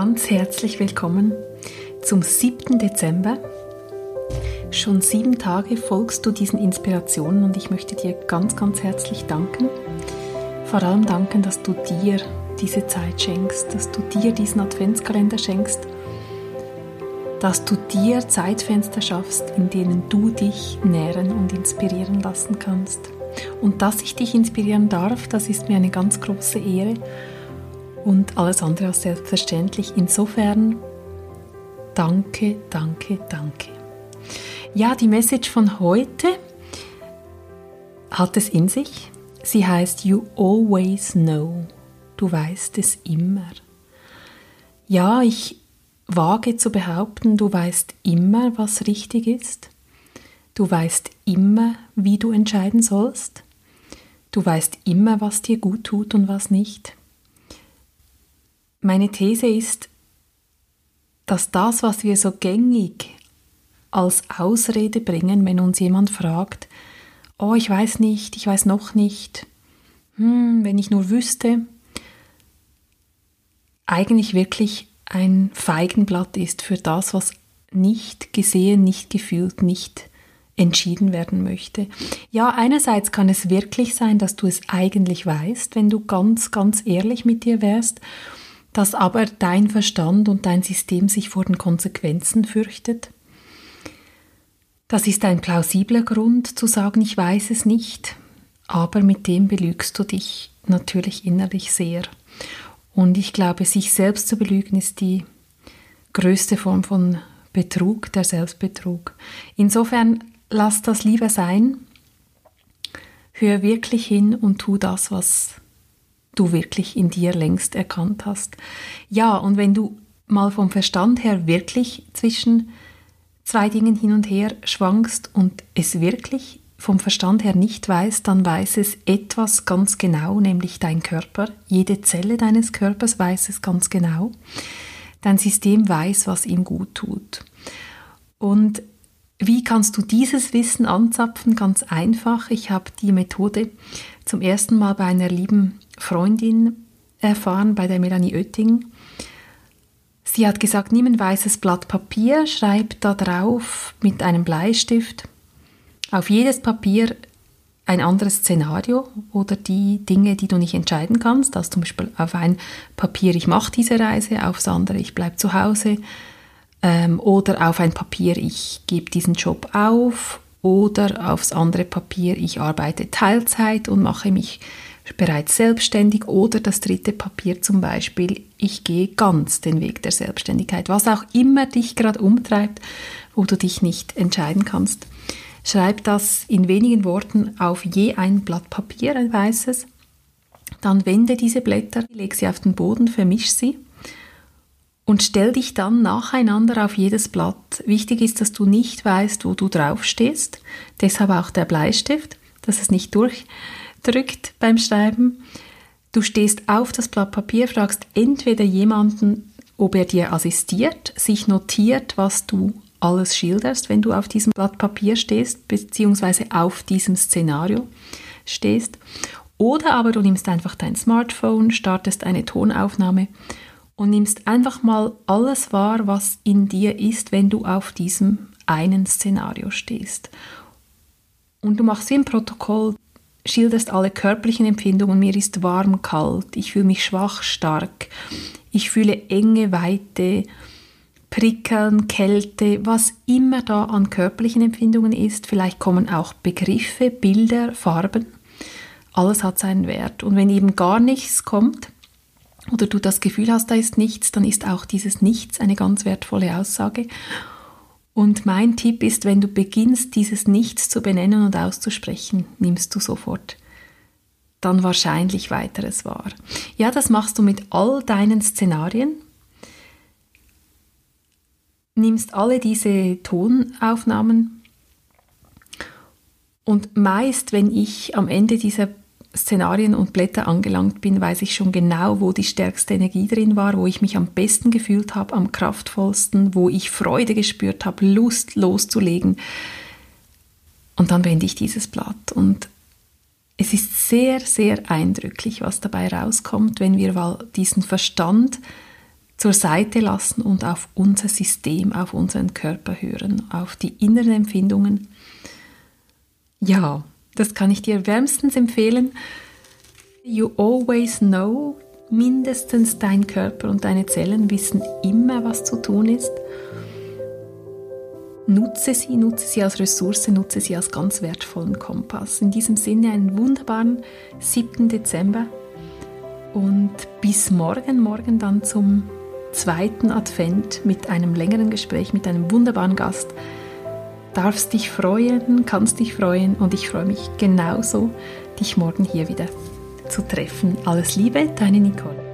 Ganz herzlich willkommen zum 7. Dezember. Schon sieben Tage folgst du diesen Inspirationen und ich möchte dir ganz, ganz herzlich danken. Vor allem danken, dass du dir diese Zeit schenkst, dass du dir diesen Adventskalender schenkst, dass du dir Zeitfenster schaffst, in denen du dich nähren und inspirieren lassen kannst. Und dass ich dich inspirieren darf, das ist mir eine ganz große Ehre und alles andere als selbstverständlich. Insofern danke, danke, danke. Ja, die Message von heute hat es in sich. Sie heißt You always know. Du weißt es immer. Ja, ich wage zu behaupten, du weißt immer, was richtig ist. Du weißt immer, wie du entscheiden sollst. Du weißt immer, was dir gut tut und was nicht. Meine These ist, dass das, was wir so gängig als Ausrede bringen, wenn uns jemand fragt, oh, ich weiß nicht, ich weiß noch nicht, hm, wenn ich nur wüsste, eigentlich wirklich ein Feigenblatt ist für das, was nicht gesehen, nicht gefühlt, nicht entschieden werden möchte. Ja, einerseits kann es wirklich sein, dass du es eigentlich weißt, wenn du ganz, ganz ehrlich mit dir wärst, dass aber dein Verstand und dein System sich vor den Konsequenzen fürchtet. Das ist ein plausibler Grund zu sagen, ich weiß es nicht, aber mit dem belügst du dich natürlich innerlich sehr. Und ich glaube, sich selbst zu belügen ist die größte Form von Betrug, der Selbstbetrug. Insofern lass das lieber sein. Hör wirklich hin und tu das, was du wirklich in dir längst erkannt hast. Ja, und wenn du mal vom Verstand her wirklich zwischen zwei Dingen hin und her schwankst und es wirklich vom Verstand her nicht weiß, dann weiß es etwas ganz genau, nämlich dein Körper. Jede Zelle deines Körpers weiß es ganz genau. Dein System weiß, was ihm gut tut. Und wie kannst du dieses Wissen anzapfen? Ganz einfach. Ich habe die Methode zum ersten Mal bei einer lieben Freundin erfahren, bei der Melanie Oetting. Sie hat gesagt, nimm ein weißes Blatt Papier, schreib da drauf mit einem Bleistift auf jedes Papier ein anderes Szenario oder die Dinge, die du nicht entscheiden kannst. Also zum Beispiel auf ein Papier, ich mache diese Reise, aufs andere, ich bleibe zu Hause. Ähm, oder auf ein Papier, ich gebe diesen Job auf. Oder aufs andere Papier, ich arbeite Teilzeit und mache mich bereits selbstständig. Oder das dritte Papier zum Beispiel, ich gehe ganz den Weg der Selbstständigkeit. Was auch immer dich gerade umtreibt, wo du dich nicht entscheiden kannst. Schreib das in wenigen Worten auf je ein Blatt Papier, ein weißes. Dann wende diese Blätter, leg sie auf den Boden, vermisch sie und stell dich dann nacheinander auf jedes Blatt. Wichtig ist, dass du nicht weißt, wo du draufstehst. Deshalb auch der Bleistift, dass es nicht durchdrückt beim Schreiben. Du stehst auf das Blatt Papier, fragst entweder jemanden, ob er dir assistiert, sich notiert, was du alles schilderst, wenn du auf diesem Blatt Papier stehst, beziehungsweise auf diesem Szenario stehst. Oder aber du nimmst einfach dein Smartphone, startest eine Tonaufnahme und nimmst einfach mal alles wahr, was in dir ist, wenn du auf diesem einen Szenario stehst. Und du machst wie ein Protokoll, schilderst alle körperlichen Empfindungen. Mir ist warm, kalt, ich fühle mich schwach, stark, ich fühle enge, Weite, Prickeln, Kälte, was immer da an körperlichen Empfindungen ist. Vielleicht kommen auch Begriffe, Bilder, Farben. Alles hat seinen Wert. Und wenn eben gar nichts kommt oder du das Gefühl hast, da ist nichts, dann ist auch dieses Nichts eine ganz wertvolle Aussage. Und mein Tipp ist, wenn du beginnst, dieses Nichts zu benennen und auszusprechen, nimmst du sofort dann wahrscheinlich weiteres wahr. Ja, das machst du mit all deinen Szenarien, nimmst alle diese Tonaufnahmen und meist, wenn ich am Ende dieser Szenarien und Blätter angelangt bin, weiß ich schon genau, wo die stärkste Energie drin war, wo ich mich am besten gefühlt habe, am kraftvollsten, wo ich Freude gespürt habe, Lust loszulegen. Und dann wende ich dieses Blatt. Und es ist sehr, sehr eindrücklich, was dabei rauskommt, wenn wir diesen Verstand zur Seite lassen und auf unser System, auf unseren Körper hören, auf die inneren Empfindungen. Ja, das kann ich dir wärmstens empfehlen. You always know, mindestens dein Körper und deine Zellen wissen immer, was zu tun ist. Nutze sie, nutze sie als Ressource, nutze sie als ganz wertvollen Kompass. In diesem Sinne einen wunderbaren 7. Dezember und bis morgen, morgen dann zum zweiten Advent mit einem längeren Gespräch mit einem wunderbaren Gast. Darfst dich freuen, kannst dich freuen und ich freue mich genauso, dich morgen hier wieder zu treffen. Alles Liebe, deine Nicole.